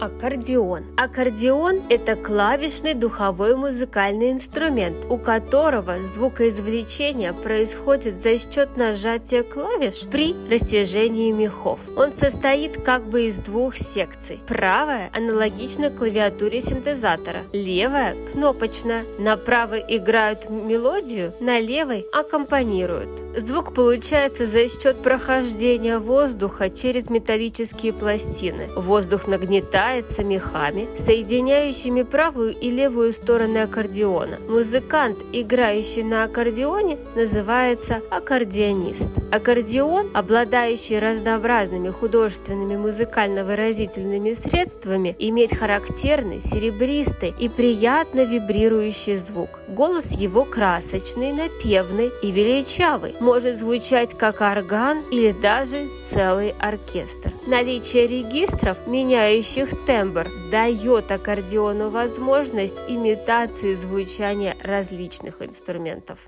Аккордеон. Аккордеон – это клавишный духовой музыкальный инструмент, у которого звукоизвлечение происходит за счет нажатия клавиш при растяжении мехов. Он состоит как бы из двух секций. Правая аналогична клавиатуре синтезатора, левая – кнопочная. На правой играют мелодию, на левой – аккомпанируют. Звук получается за счет прохождения воздуха через металлические пластины. Воздух нагнетается мехами, соединяющими правую и левую стороны аккордеона. Музыкант, играющий на аккордеоне, называется аккордеонист. Аккордеон, обладающий разнообразными художественными музыкально-выразительными средствами, имеет характерный, серебристый и приятно вибрирующий звук. Голос его красочный, напевный и величавый может звучать как орган или даже целый оркестр. Наличие регистров, меняющих тембр, дает аккордеону возможность имитации звучания различных инструментов.